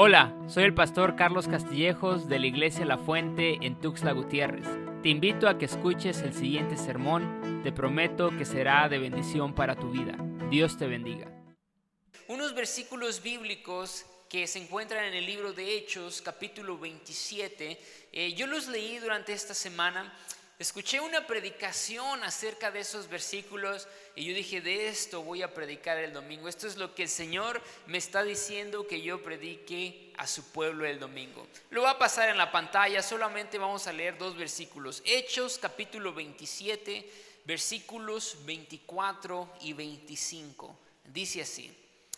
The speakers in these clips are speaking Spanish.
Hola, soy el pastor Carlos Castillejos de la Iglesia La Fuente en Tuxtla Gutiérrez. Te invito a que escuches el siguiente sermón. Te prometo que será de bendición para tu vida. Dios te bendiga. Unos versículos bíblicos que se encuentran en el libro de Hechos, capítulo 27. Eh, yo los leí durante esta semana escuché una predicación acerca de esos versículos y yo dije, de esto voy a predicar el domingo. Esto es lo que el Señor me está diciendo que yo predique a su pueblo el domingo. Lo va a pasar en la pantalla, solamente vamos a leer dos versículos. Hechos capítulo 27, versículos 24 y 25. Dice así.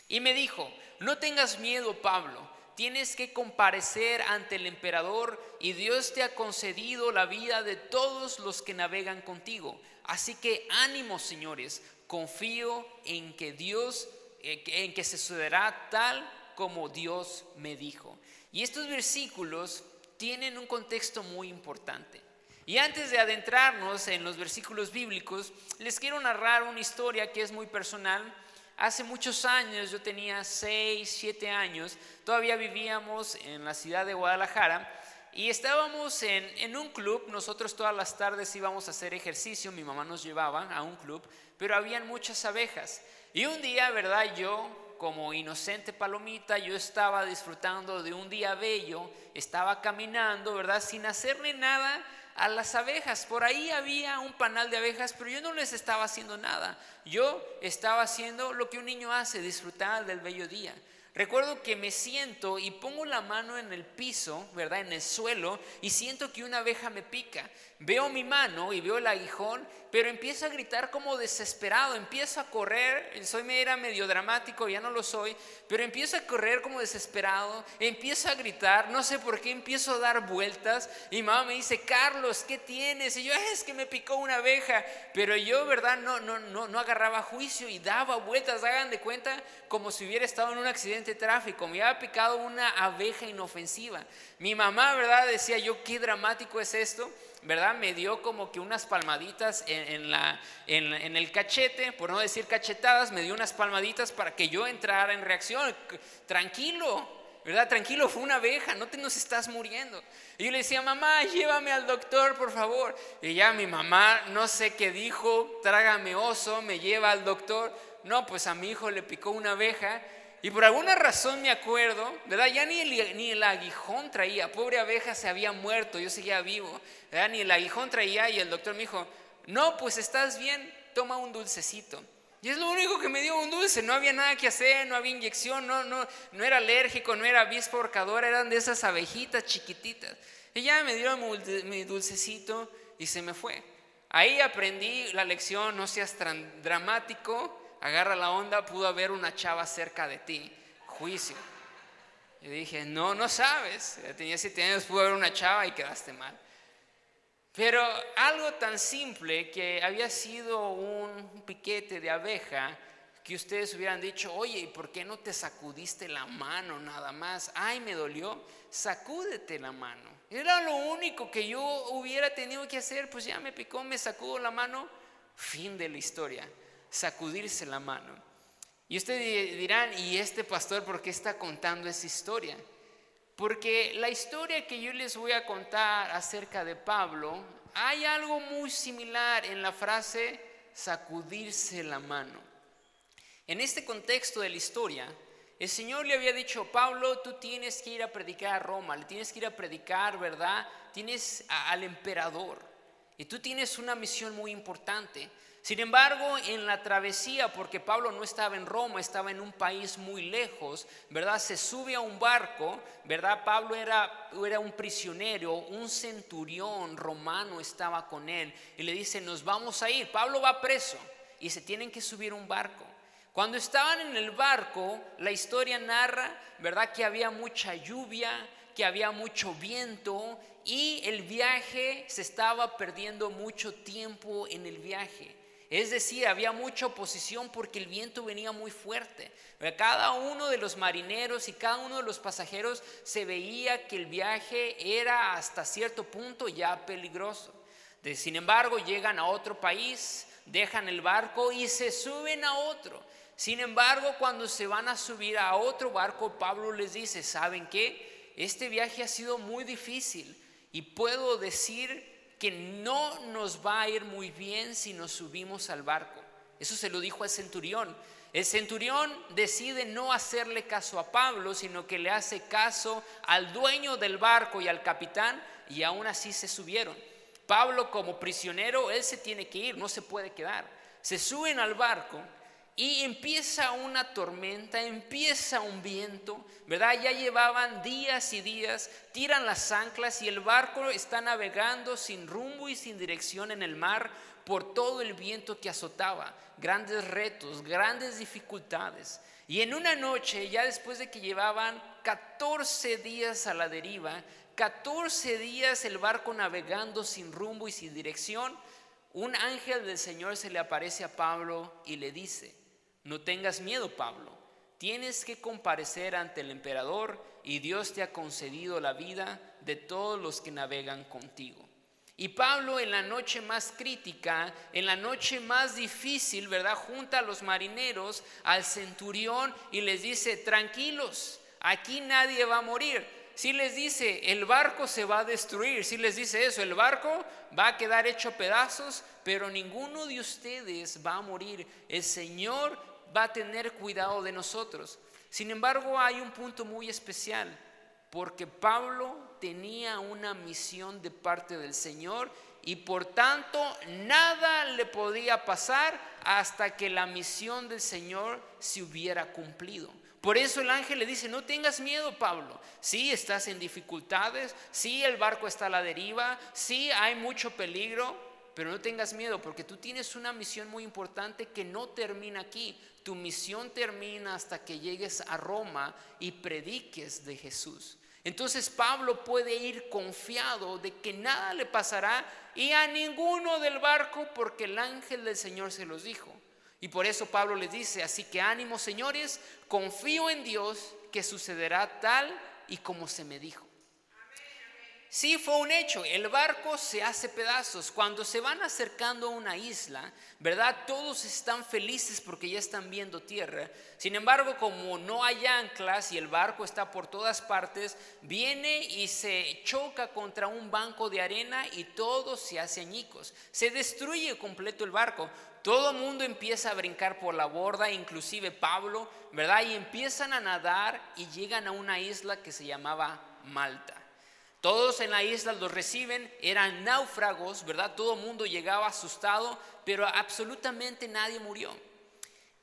Y me dijo, no tengas miedo, Pablo tienes que comparecer ante el emperador y Dios te ha concedido la vida de todos los que navegan contigo. Así que ánimo, señores, confío en que Dios, eh, en que se sucederá tal como Dios me dijo. Y estos versículos tienen un contexto muy importante. Y antes de adentrarnos en los versículos bíblicos, les quiero narrar una historia que es muy personal Hace muchos años, yo tenía 6, 7 años, todavía vivíamos en la ciudad de Guadalajara y estábamos en, un club, nosotros todas las tardes íbamos a hacer ejercicio, mi mamá nos llevaba a un club, pero habían muchas abejas. Y un día, ¿verdad? Yo, como inocente palomita, yo estaba disfrutando de un día bello, estaba caminando, ¿verdad? Sin hacerle nada a las abejas. Por ahí había un panal de abejas, pero yo no les estaba haciendo nada. Yo estaba haciendo lo que un niño hace, disfrutar del bello día. Recuerdo que me siento y pongo la mano en el piso, ¿verdad? En el suelo y siento que una abeja me pica. Veo mi mano y veo el aguijón, pero empiezo a gritar como desesperado, empiezo a correr, soy era medio dramático, ya no lo soy, pero empiezo a correr como desesperado, empiezo a gritar, no sé por qué, empiezo a dar vueltas y mamá me dice, "Carlos, ¿qué tienes?" Y yo, "Es que me picó una abeja." Pero yo, ¿verdad? No no no no agarraba juicio y daba vueltas, hagan de cuenta como si hubiera estado en un accidente de tráfico, me había picado una abeja inofensiva. Mi mamá, ¿verdad? Decía yo, "¿Qué dramático es esto?" ¿Verdad? Me dio como que unas palmaditas en, la, en, el cachete, por no decir cachetadas, me dio unas palmaditas para que yo entrara en reacción. Tranquilo, ¿verdad? Tranquilo, fue una abeja, no te nos estás muriendo. Y yo le decía, mamá, llévame al doctor, por favor. Y ya mi mamá, no sé qué dijo, trágame oso, me lleva al doctor. No, pues a mi hijo le picó una abeja y por alguna razón me acuerdo, ¿verdad? Ya ni el, ni el aguijón traía, pobre abeja se había muerto, yo seguía vivo, ¿verdad? Ni el aguijón traía y el doctor me dijo, no, pues estás bien, toma un dulcecito. Y es lo único que me dio un dulce, no había nada que hacer, no había inyección, no, no, no era alérgico, no era avispa horcadora, eran de esas abejitas chiquititas. Y ya me dio mi dulcecito y se me fue. Ahí aprendí la lección, no seas tan dramático, agarra la onda, pudo haber una chava cerca de ti. Juicio. Yo dije, no, no sabes. Tenía siete años, pudo haber una chava y quedaste mal. Pero algo tan simple que había sido un piquete de abeja, que ustedes hubieran dicho, oye, ¿y por qué no te sacudiste la mano nada más? Ay, me dolió, sacúdete la mano. Era lo único que yo hubiera tenido que hacer, pues ya me picó, me sacudo la mano, fin de la historia sacudirse la mano. Y ustedes dirán, ¿y este pastor por qué está contando esa historia? Porque la historia que yo les voy a contar acerca de Pablo, hay algo muy similar en la frase sacudirse la mano. En este contexto de la historia, el Señor le había dicho, Pablo, tú tienes que ir a predicar a Roma, le tienes que ir a predicar, ¿verdad? Tienes al emperador. Y tú tienes una misión muy importante. Sin embargo, en la travesía, porque Pablo no estaba en Roma, estaba en un país muy lejos, ¿verdad? Se sube a un barco, ¿verdad? Pablo era, era un prisionero, un centurión romano estaba con él y le dice, nos vamos a ir. Pablo va preso y se tienen que subir a un barco. Cuando estaban en el barco, la historia narra, ¿verdad? Que había mucha lluvia, que había mucho viento y el viaje se estaba perdiendo mucho tiempo en el viaje. Es decir, había mucha oposición porque el viento venía muy fuerte. Cada uno de los marineros y cada uno de los pasajeros se veía que el viaje era hasta cierto punto ya peligroso. Sin embargo, llegan a otro país, dejan el barco y se suben a otro. Sin embargo, cuando se van a subir a otro barco, Pablo les dice, ¿saben qué? Este viaje ha sido muy difícil y puedo decir que no nos va a ir muy bien si nos subimos al barco. Eso se lo dijo al centurión. El centurión decide no hacerle caso a Pablo, sino que le hace caso al dueño del barco y al capitán, y aún así se subieron. Pablo como prisionero, él se tiene que ir, no se puede quedar. Se suben al barco y empieza una tormenta, empieza un viento, ¿verdad? Ya llevaban días y días, tiran las anclas y el barco está navegando sin rumbo y sin dirección en el mar por todo el viento que azotaba, grandes retos, grandes dificultades. Y en una noche, ya después de que llevaban 14 días a la deriva, 14 días el barco navegando sin rumbo y sin dirección, un ángel del Señor se le aparece a Pablo y le dice, no tengas miedo, Pablo, tienes que comparecer ante el emperador y Dios te ha concedido la vida de todos los que navegan contigo. Y Pablo en la noche más crítica, en la noche más difícil, ¿verdad? Junta a los marineros, al centurión y les dice, tranquilos, aquí nadie va a morir. Si les dice, el barco se va a destruir, si les dice eso, el barco va a quedar hecho pedazos, pero ninguno de ustedes va a morir. El Señor va a tener cuidado de nosotros. Sin embargo, hay un punto muy especial, porque Pablo tenía una misión de parte del Señor y por tanto nada le podía pasar hasta que la misión del Señor se hubiera cumplido. Por eso el ángel le dice, no tengas miedo, Pablo. Sí, estás en dificultades, sí, el barco está a la deriva, sí, hay mucho peligro, pero no tengas miedo porque tú tienes una misión muy importante que no termina aquí. Tu misión termina hasta que llegues a Roma y prediques de Jesús. Entonces Pablo puede ir confiado de que nada le pasará y a ninguno del barco porque el ángel del Señor se los dijo. Y por eso Pablo les dice, así que ánimo señores, confío en Dios que sucederá tal y como se me dijo. Sí, fue un hecho. El barco se hace pedazos. Cuando se van acercando a una isla, ¿verdad? Todos están felices porque ya están viendo tierra. Sin embargo, como no hay anclas y el barco está por todas partes, viene y se choca contra un banco de arena y todo se hace añicos. Se destruye completo el barco. Todo el mundo empieza a brincar por la borda, inclusive Pablo, ¿verdad? Y empiezan a nadar y llegan a una isla que se llamaba Malta. Todos en la isla los reciben, eran náufragos, ¿verdad? Todo el mundo llegaba asustado, pero absolutamente nadie murió.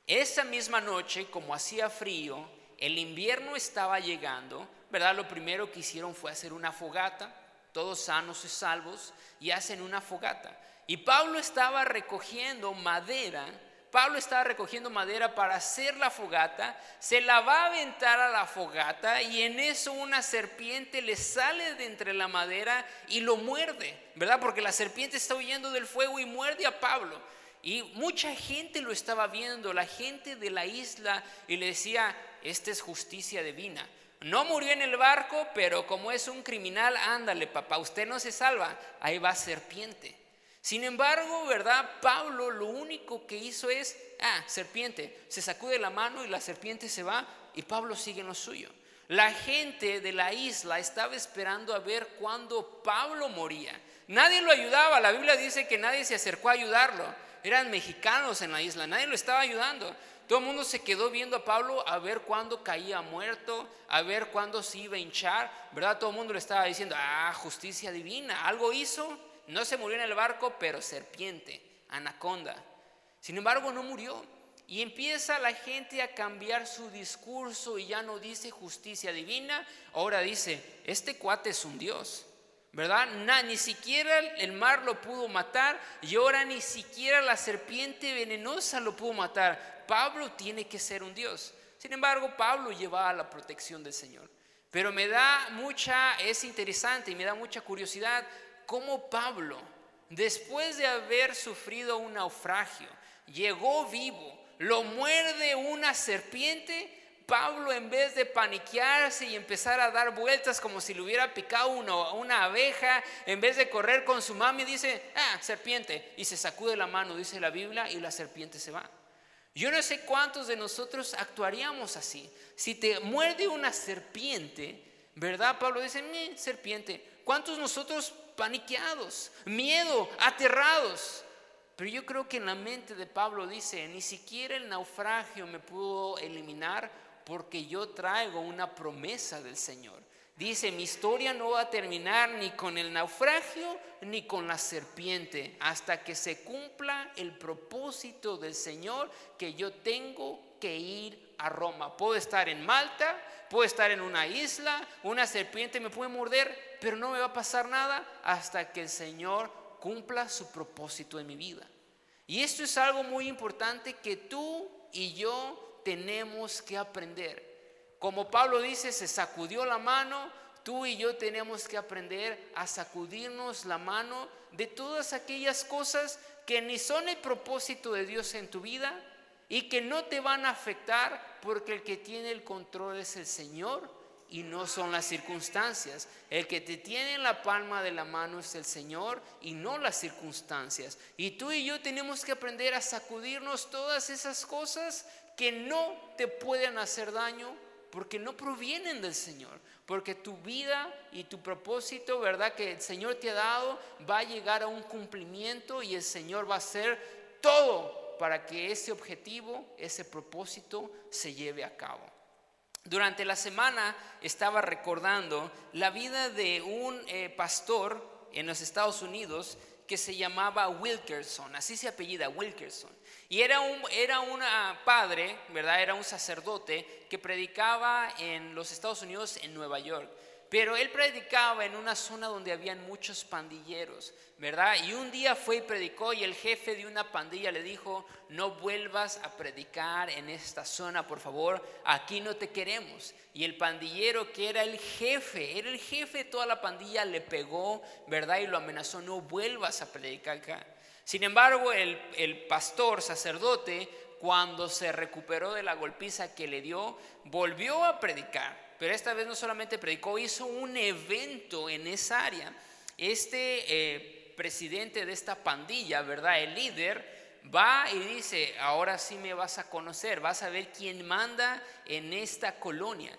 Esa misma noche, como hacía frío, el invierno estaba llegando, ¿verdad? Lo primero que hicieron fue hacer una fogata, todos sanos y salvos, y hacen una fogata. Y Pablo estaba recogiendo madera Pablo estaba recogiendo madera para hacer la fogata, se la va a aventar a la fogata y en eso una serpiente le sale de entre la madera y lo muerde, ¿verdad? Porque la serpiente está huyendo del fuego y muerde a Pablo. Y mucha gente lo estaba viendo, la gente de la isla, y le decía, esta es justicia divina. No murió en el barco, pero como es un criminal, ándale, papá, usted no se salva, ahí va serpiente. Sin embargo, ¿verdad? Pablo lo único que hizo es, ah, serpiente, se sacude la mano y la serpiente se va y Pablo sigue en lo suyo. La gente de la isla estaba esperando a ver cuándo Pablo moría. Nadie lo ayudaba, la Biblia dice que nadie se acercó a ayudarlo. Eran mexicanos en la isla, nadie lo estaba ayudando. Todo el mundo se quedó viendo a Pablo a ver cuándo caía muerto, a ver cuándo se iba a hinchar, ¿verdad? Todo el mundo le estaba diciendo, ah, justicia divina, algo hizo. No se murió en el barco, pero serpiente, anaconda. Sin embargo, no murió. Y empieza la gente a cambiar su discurso y ya no dice justicia divina, ahora dice, este cuate es un Dios, ¿verdad? ni siquiera el mar lo pudo matar y ahora ni siquiera la serpiente venenosa lo pudo matar. Pablo tiene que ser un Dios. Sin embargo, Pablo llevaba la protección del Señor. Pero me da mucha, es interesante y me da mucha curiosidad cómo Pablo, después de haber sufrido un naufragio, llegó vivo, lo muerde una serpiente, Pablo en vez de paniquearse y empezar a dar vueltas como si le hubiera picado una, abeja, en vez de correr con su mami, dice, ah, serpiente, y se sacude la mano, dice la Biblia, y la serpiente se va. Yo no sé cuántos de nosotros actuaríamos así. Si te muerde una serpiente, ¿verdad? Pablo dice, serpiente. ¿Cuántos nosotros paniqueados, miedo, aterrados? Pero yo creo que en la mente de Pablo dice, ni siquiera el naufragio me pudo eliminar porque yo traigo una promesa del Señor. Dice, mi historia no va a terminar ni con el naufragio ni con la serpiente, hasta que se cumpla el propósito del Señor que yo tengo que ir a Roma. Puedo estar en Malta, puedo estar en una isla, una serpiente me puede morder, pero no me va a pasar nada hasta que el Señor cumpla su propósito en mi vida. Y esto es algo muy importante que tú y yo tenemos que aprender. Como Pablo dice, se sacudió la mano, tú y yo tenemos que aprender a sacudirnos la mano de todas aquellas cosas que ni son el propósito de Dios en tu vida y que no te van a afectar porque el que tiene el control es el Señor y no son las circunstancias. El que te tiene en la palma de la mano es el Señor y no las circunstancias. Y tú y yo tenemos que aprender a sacudirnos todas esas cosas que no te pueden hacer daño porque no provienen del Señor, porque tu vida y tu propósito, ¿verdad? Que el Señor te ha dado va a llegar a un cumplimiento y el Señor va a hacer todo para que ese objetivo, ese propósito se lleve a cabo. Durante la semana estaba recordando la vida de un eh, pastor en los Estados Unidos que se llamaba Wilkerson, así se apellida Wilkerson. Y era un era una padre, ¿verdad? Era un sacerdote que predicaba en los Estados Unidos, en Nueva York. Pero él predicaba en una zona donde habían muchos pandilleros, ¿verdad? Y un día fue y predicó y el jefe de una pandilla le dijo, no vuelvas a predicar en esta zona, por favor, aquí no te queremos. Y el pandillero que era el jefe, era el jefe de toda la pandilla, le pegó, ¿verdad? Y lo amenazó, no vuelvas a predicar acá. Sin embargo, el, el pastor, sacerdote, cuando se recuperó de la golpiza que le dio, volvió a predicar pero esta vez no solamente predicó, hizo un evento en esa área. Este eh, presidente de esta pandilla, ¿verdad? El líder, va y dice, ahora sí me vas a conocer, vas a ver quién manda en esta colonia.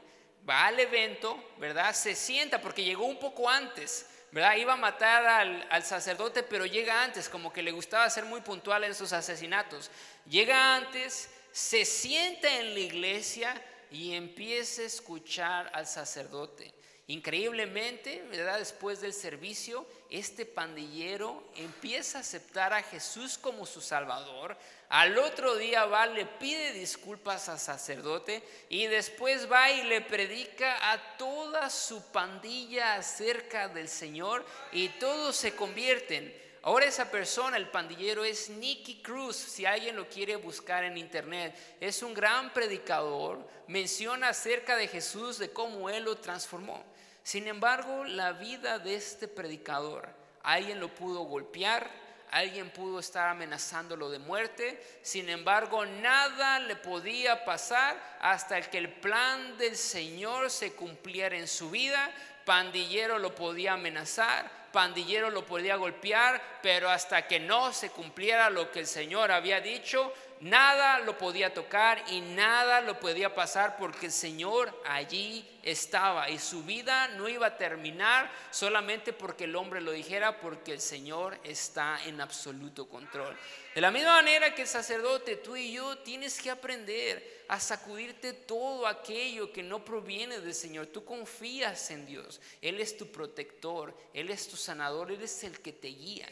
Va al evento, ¿verdad? Se sienta porque llegó un poco antes. ¿verdad? Iba a matar al, al, sacerdote, pero llega antes, como que le gustaba ser muy puntual en sus asesinatos. Llega antes, se sienta en la iglesia y empiece a escuchar al sacerdote. Increíblemente, ¿verdad? después del servicio, este pandillero empieza a aceptar a Jesús como su Salvador. Al otro día va, le pide disculpas al sacerdote y después va y le predica a toda su pandilla acerca del Señor y todos se convierten. Ahora esa persona, el pandillero, es Nicky Cruz, si alguien lo quiere buscar en internet. Es un gran predicador, menciona acerca de Jesús, de cómo Él lo transformó. Sin embargo, la vida de este predicador, alguien lo pudo golpear, alguien pudo estar amenazándolo de muerte, sin embargo, nada le podía pasar hasta que el plan del Señor se cumpliera en su vida. Pandillero lo podía amenazar, pandillero lo podía golpear, pero hasta que no se cumpliera lo que el Señor había dicho, nada lo podía tocar y nada lo podía pasar porque el Señor allí estaba y su vida no iba a terminar solamente porque el hombre lo dijera, porque el Señor está en absoluto control. De la misma manera que el sacerdote, tú y yo tienes que aprender a sacudirte todo aquello que no proviene del Señor. Tú confías en Dios, Él es tu protector, Él es tu sanador, Él es el que te guía.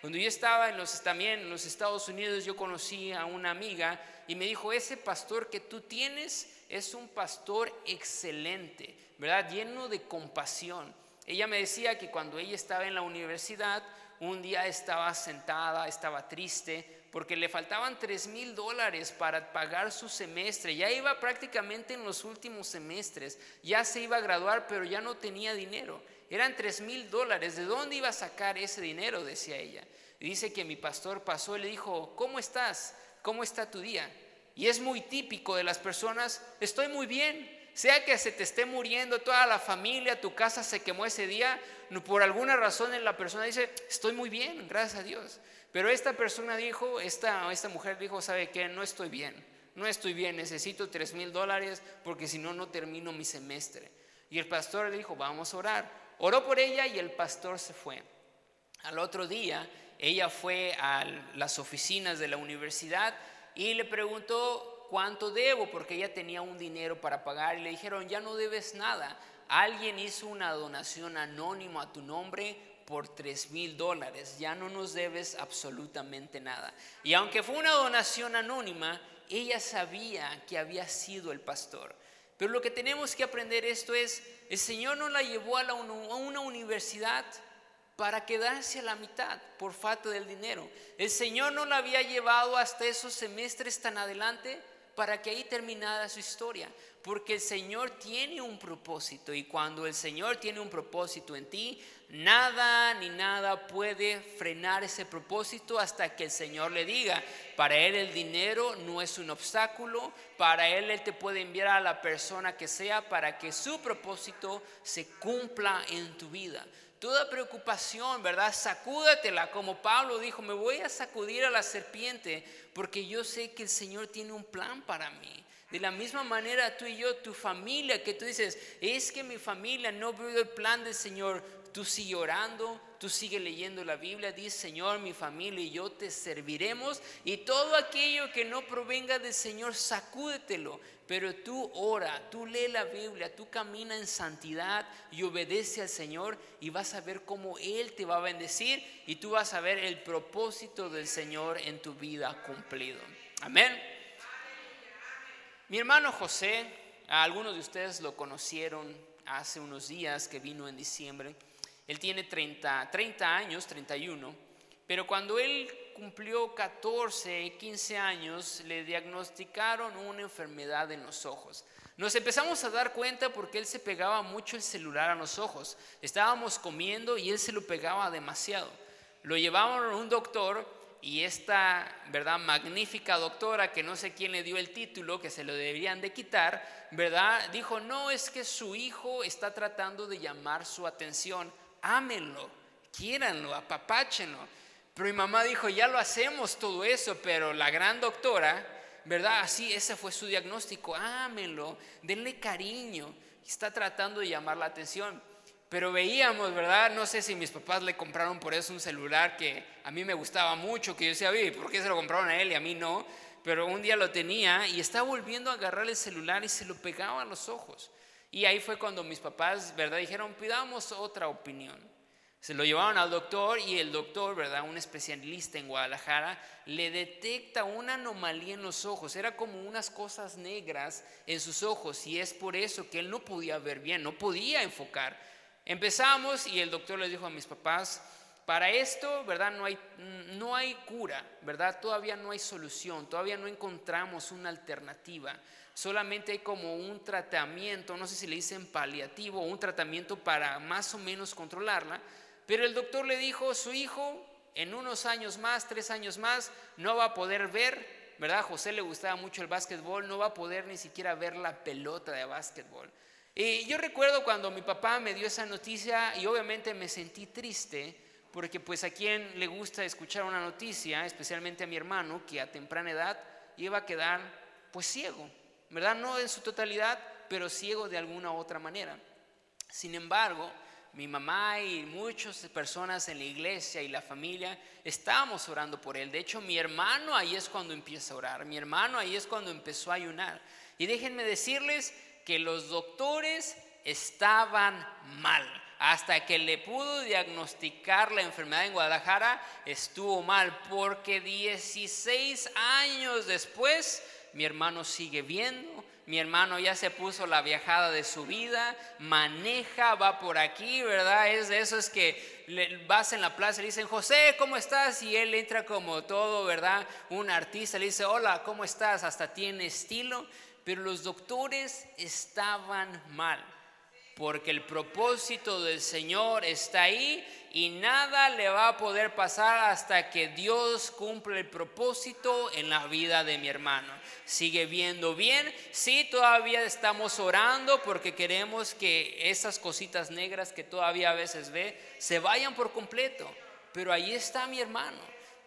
Cuando yo estaba en los, también en los Estados Unidos, yo conocí a una amiga y me dijo, ese pastor que tú tienes es un pastor excelente, ¿verdad? Lleno de compasión. Ella me decía que cuando ella estaba en la universidad, un día estaba sentada, estaba triste, porque le faltaban tres mil dólares para pagar su semestre. Ya iba prácticamente en los últimos semestres, ya se iba a graduar, pero ya no tenía dinero. Eran tres mil dólares. ¿De dónde iba a sacar ese dinero? Decía ella. Y dice que mi pastor pasó y le dijo, ¿cómo estás? ¿Cómo está tu día? Y es muy típico de las personas, estoy muy bien. Sea que se te esté muriendo toda la familia, tu casa se quemó ese día, por alguna razón la persona dice, estoy muy bien, gracias a Dios. Pero esta persona dijo, esta, esta mujer dijo, ¿sabe qué? No estoy bien. no estoy bien, necesito tres mil dólares porque si no, no termino mi semestre. Y el pastor le dijo, vamos a orar. Oró por ella y el pastor se fue. Al otro día, ella fue a las oficinas de la universidad y le preguntó cuánto debo, porque ella tenía un dinero para pagar y le dijeron, ya no debes nada. Alguien hizo una donación anónima a tu nombre por tres mil dólares, ya no nos debes absolutamente nada. Y aunque fue una donación anónima, ella sabía que había sido el pastor. Pero lo que tenemos que aprender esto es, el Señor no la llevó a, una universidad para quedarse a la mitad por falta del dinero. El Señor no la había llevado hasta esos semestres tan adelante para que ahí terminara su historia. Porque el Señor tiene un propósito y cuando el Señor tiene un propósito en ti, nada ni nada puede frenar ese propósito hasta que el Señor le diga. Para Él el dinero no es un obstáculo, para Él Él te puede enviar a la persona que sea para que su propósito se cumpla en tu vida toda preocupación, ¿verdad? Sacúdatela, como Pablo dijo, me voy a sacudir a la serpiente porque yo sé que el Señor tiene un plan para mí. De la misma manera tú y yo, tu familia, que tú dices, es que mi familia no veo el plan del Señor, tú sigue orando, tú sigue leyendo la Biblia, dice Señor, mi familia y yo te serviremos y todo aquello que no provenga del Señor, sacúdetelo. Pero tú ora, tú lee la Biblia, tú camina en santidad y obedece al Señor y vas a ver cómo Él te va a bendecir y tú vas a ver el propósito del Señor en tu vida cumplido. Amén. Mi hermano José, algunos de ustedes lo conocieron hace unos días que vino en diciembre. Él tiene 30, 30 años, 31, pero cuando él cumplió 14, 15 años, le diagnosticaron una enfermedad en los ojos. Nos empezamos a dar cuenta porque él se pegaba mucho el celular a los ojos. Estábamos comiendo y él se lo pegaba demasiado. Lo llevaban a un doctor y esta, ¿verdad? Magnífica doctora, que no sé quién le dio el título, que se lo deberían de quitar, ¿verdad? Dijo, no, es que su hijo está tratando de llamar su atención, ámenlo, quiéranlo, apapáchenlo. Pero mi mamá dijo, ya lo hacemos todo eso, pero la gran doctora, ¿verdad? Así, ese fue su diagnóstico, ámenlo, denle cariño, está tratando de llamar la atención. Pero veíamos, ¿verdad? No sé si mis papás le compraron por eso un celular que a mí me gustaba mucho, que yo decía, ¿por qué se lo compraron a él y a mí no? Pero un día lo tenía y estaba volviendo a agarrar el celular y se lo pegaba a los ojos. Y ahí fue cuando mis papás, ¿verdad? Dijeron, pidamos otra opinión. Se lo llevaron al doctor y el doctor, ¿verdad? Un especialista en Guadalajara, le detecta una anomalía en los ojos. Era como unas cosas negras en sus ojos y es por eso que él no podía ver bien, no podía enfocar. Empezamos y el doctor les dijo a mis papás, para esto, ¿verdad? No hay, no hay cura, ¿verdad? Todavía no hay solución, todavía no encontramos una alternativa. Solamente hay como un tratamiento, no sé si le dicen paliativo, un tratamiento para más o menos controlarla. Pero el doctor le dijo, su hijo en unos años más, tres años más, no va a poder ver, ¿verdad? José le gustaba mucho el básquetbol, no va a poder ni siquiera ver la pelota de básquetbol. Y yo recuerdo cuando mi papá me dio esa noticia y obviamente me sentí triste porque pues a quien le gusta escuchar una noticia, especialmente a mi hermano, que a temprana edad iba a quedar pues ciego, ¿verdad? No en su totalidad, pero ciego de alguna otra manera. Sin embargo, mi mamá y muchas personas en la iglesia y la familia estábamos orando por él. De hecho, mi hermano ahí es cuando empieza a orar. Mi hermano ahí es cuando empezó a ayunar. Y déjenme decirles que los doctores estaban mal. Hasta que le pudo diagnosticar la enfermedad en Guadalajara, estuvo mal, porque 16 años después mi hermano sigue viendo, mi hermano ya se puso la viajada de su vida, maneja, va por aquí, ¿verdad? Es de eso es que vas en la plaza y le dicen, José, ¿cómo estás? Y él entra como todo, ¿verdad? Un artista le dice, hola, ¿cómo estás? Hasta tiene estilo pero los doctores estaban mal, porque el propósito del Señor está ahí y nada le va a poder pasar hasta que Dios cumple el propósito en la vida de mi hermano. Sigue viendo bien, sí, todavía estamos orando porque queremos que esas cositas negras que todavía a veces ve se vayan por completo, pero ahí está mi hermano.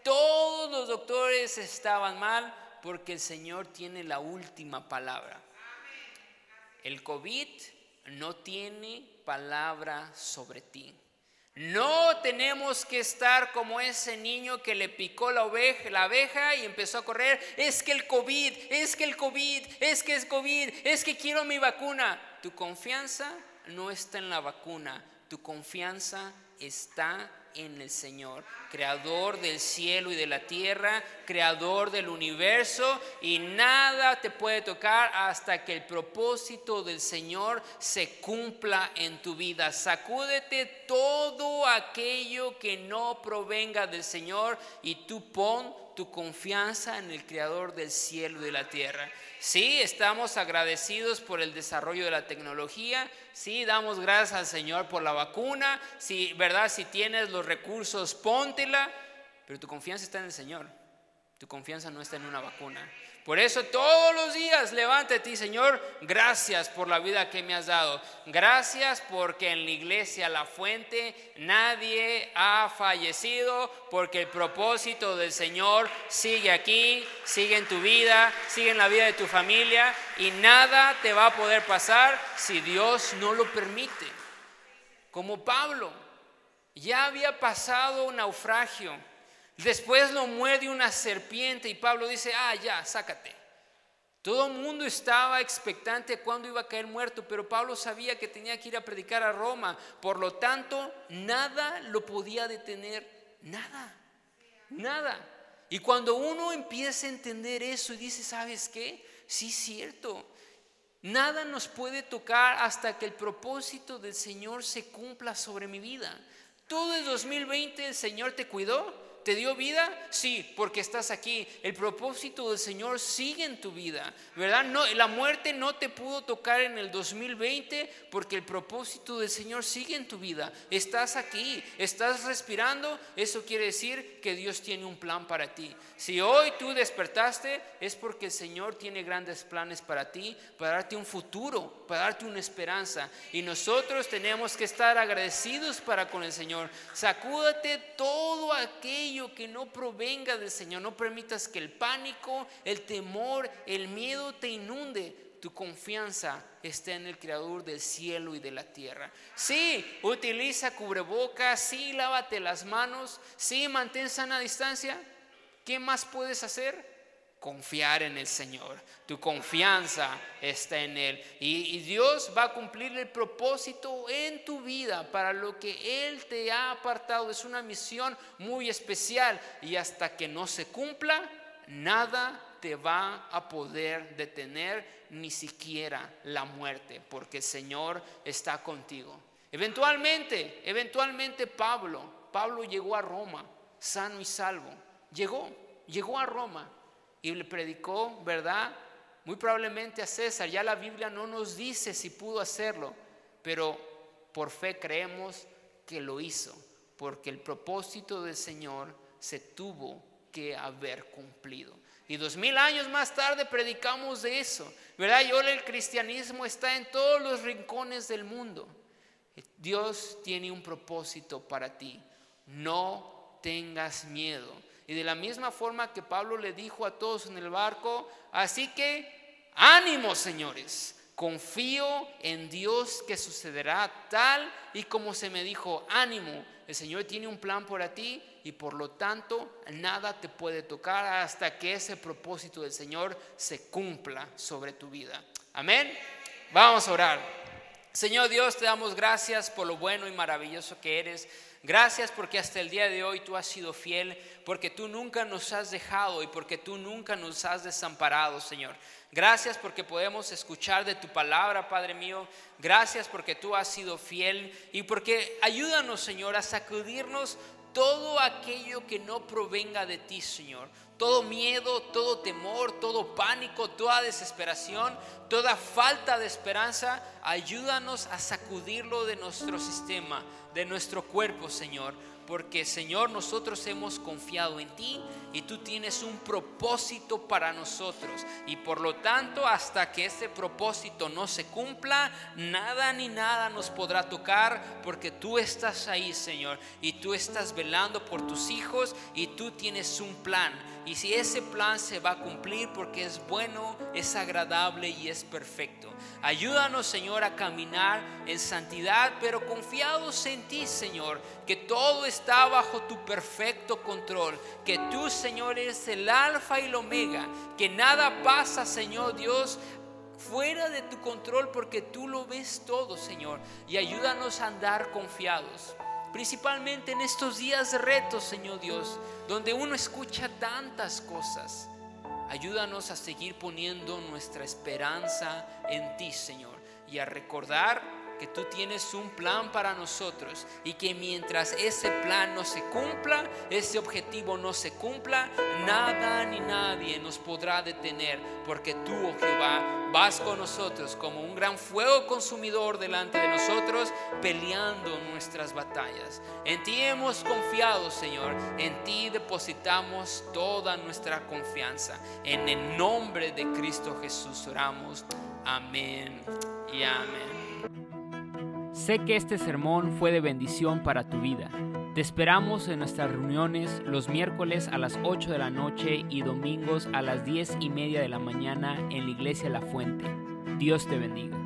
Todos los doctores estaban mal, porque el Señor tiene la última palabra. El COVID no tiene palabra sobre ti. No tenemos que estar como ese niño que le picó la, oveja, la abeja y empezó a correr. Es que el COVID, es que el COVID, es que es COVID, es que quiero mi vacuna. Tu confianza no está en la vacuna, tu confianza está en el Señor, creador del cielo y de la tierra, creador del universo, y nada te puede tocar hasta que el propósito del Señor se cumpla en tu vida. Sacúdete todo aquello que no provenga del Señor y tú pon tu confianza en el creador del cielo y de la tierra. Sí, estamos agradecidos por el desarrollo de la tecnología. Sí, damos gracias al Señor por la vacuna. Sí, ¿verdad? Si tienes los recursos, póntela. Pero tu confianza está en el Señor. Tu confianza no está en una vacuna. Por eso todos los días levántate Señor, gracias por la vida que me has dado. Gracias porque en la iglesia La Fuente nadie ha fallecido, porque el propósito del Señor sigue aquí, sigue en tu vida, sigue en la vida de tu familia y nada te va a poder pasar si Dios no lo permite. Como Pablo, ya había pasado un naufragio Después lo muerde una serpiente y Pablo dice, ah, ya, sácate. Todo el mundo estaba expectante cuando iba a caer muerto, pero Pablo sabía que tenía que ir a predicar a Roma. Por lo tanto, nada lo podía detener, nada, nada. Y cuando uno empieza a entender eso y dice, ¿sabes qué? Sí, es cierto. Nada nos puede tocar hasta que el propósito del Señor se cumpla sobre mi vida. Todo el 2020 el Señor te cuidó, ¿Te dio vida? Sí, porque estás aquí. El propósito del Señor sigue en tu vida, ¿verdad? No, la muerte no te pudo tocar en el 2020 porque el propósito del Señor sigue en tu vida. Estás aquí, estás respirando, eso quiere decir que Dios tiene un plan para ti. Si hoy tú despertaste es porque el Señor tiene grandes planes para ti, para darte un futuro, para darte una esperanza. Y nosotros tenemos que estar agradecidos para con el Señor. Sacúdate todo aquello que no provenga del Señor. No permitas que el pánico, el temor, el miedo te inunde. Tu confianza esté en el Creador del cielo y de la tierra. Sí, utiliza cubrebocas, sí, lávate las manos, sí, mantén sana distancia. ¿Qué más puedes hacer? Confiar en el Señor. Tu confianza está en Él. Y, Dios va a cumplir el propósito en tu vida para lo que Él te ha apartado. Es una misión muy especial. Y hasta que no se cumpla, nada te va a poder detener, ni siquiera la muerte, porque el Señor está contigo. Eventualmente, eventualmente Pablo, Pablo llegó a Roma, sano y salvo. Llegó, llegó a Roma y le predicó, ¿verdad? Muy probablemente a César. Ya la Biblia no nos dice si pudo hacerlo, pero por fe creemos que lo hizo, porque el propósito del Señor se tuvo que haber cumplido. Y dos mil años más tarde predicamos de eso, ¿verdad? Y ahora el cristianismo está en todos los rincones del mundo. Dios tiene un propósito para ti. No tengas miedo. Y de la misma forma que Pablo le dijo a todos en el barco, así que ánimo señores, confío en Dios que sucederá tal y como se me dijo, ánimo, el Señor tiene un plan para ti y por lo tanto nada te puede tocar hasta que ese propósito del Señor se cumpla sobre tu vida. Amén. Vamos a orar. Señor Dios, te damos gracias por lo bueno y maravilloso que eres. Gracias porque hasta el día de hoy tú has sido fiel, porque tú nunca nos has dejado y porque tú nunca nos has desamparado, Señor. Gracias porque podemos escuchar de tu palabra, Padre mío. Gracias porque tú has sido fiel y porque ayúdanos, Señor, a sacudirnos todo aquello que no provenga de ti, Señor. Todo miedo, todo temor, todo pánico, toda desesperación, toda falta de esperanza, ayúdanos a sacudirlo de nuestro sistema de nuestro cuerpo, Señor. Porque, Señor, nosotros hemos confiado en ti y tú tienes un propósito para nosotros. Y por lo tanto, hasta que ese propósito no se cumpla, nada ni nada nos podrá tocar porque tú estás ahí, Señor. Y tú estás velando por tus hijos y tú tienes un plan y si ese plan se va a cumplir porque es bueno, es agradable y es perfecto. Ayúdanos, Señor, a caminar en santidad, pero confiados en ti, Señor, que todo está bajo tu perfecto control, que tú, Señor, eres el alfa y el omega, que nada pasa, Señor Dios, fuera de tu control porque tú lo ves todo, Señor, y ayúdanos a andar confiados principalmente en estos días de retos, Señor Dios, donde uno escucha tantas cosas. Ayúdanos a seguir poniendo nuestra esperanza en ti, Señor, y a recordar que tú tienes un plan para nosotros y que mientras ese plan no se cumpla, ese objetivo no se cumpla, nada ni nadie nos podrá detener, porque tú, oh Jehová, vas con nosotros como un gran fuego consumidor delante de nosotros, peleando nuestras batallas. En ti hemos confiado, Señor, en ti depositamos toda nuestra confianza. En el nombre de Cristo Jesús oramos. Amén y amén. Sé que este sermón fue de bendición para tu vida. Te esperamos en nuestras reuniones los miércoles a las 8 de la noche y domingos a las 10 y media de la mañana en la iglesia La Fuente. Dios te bendiga.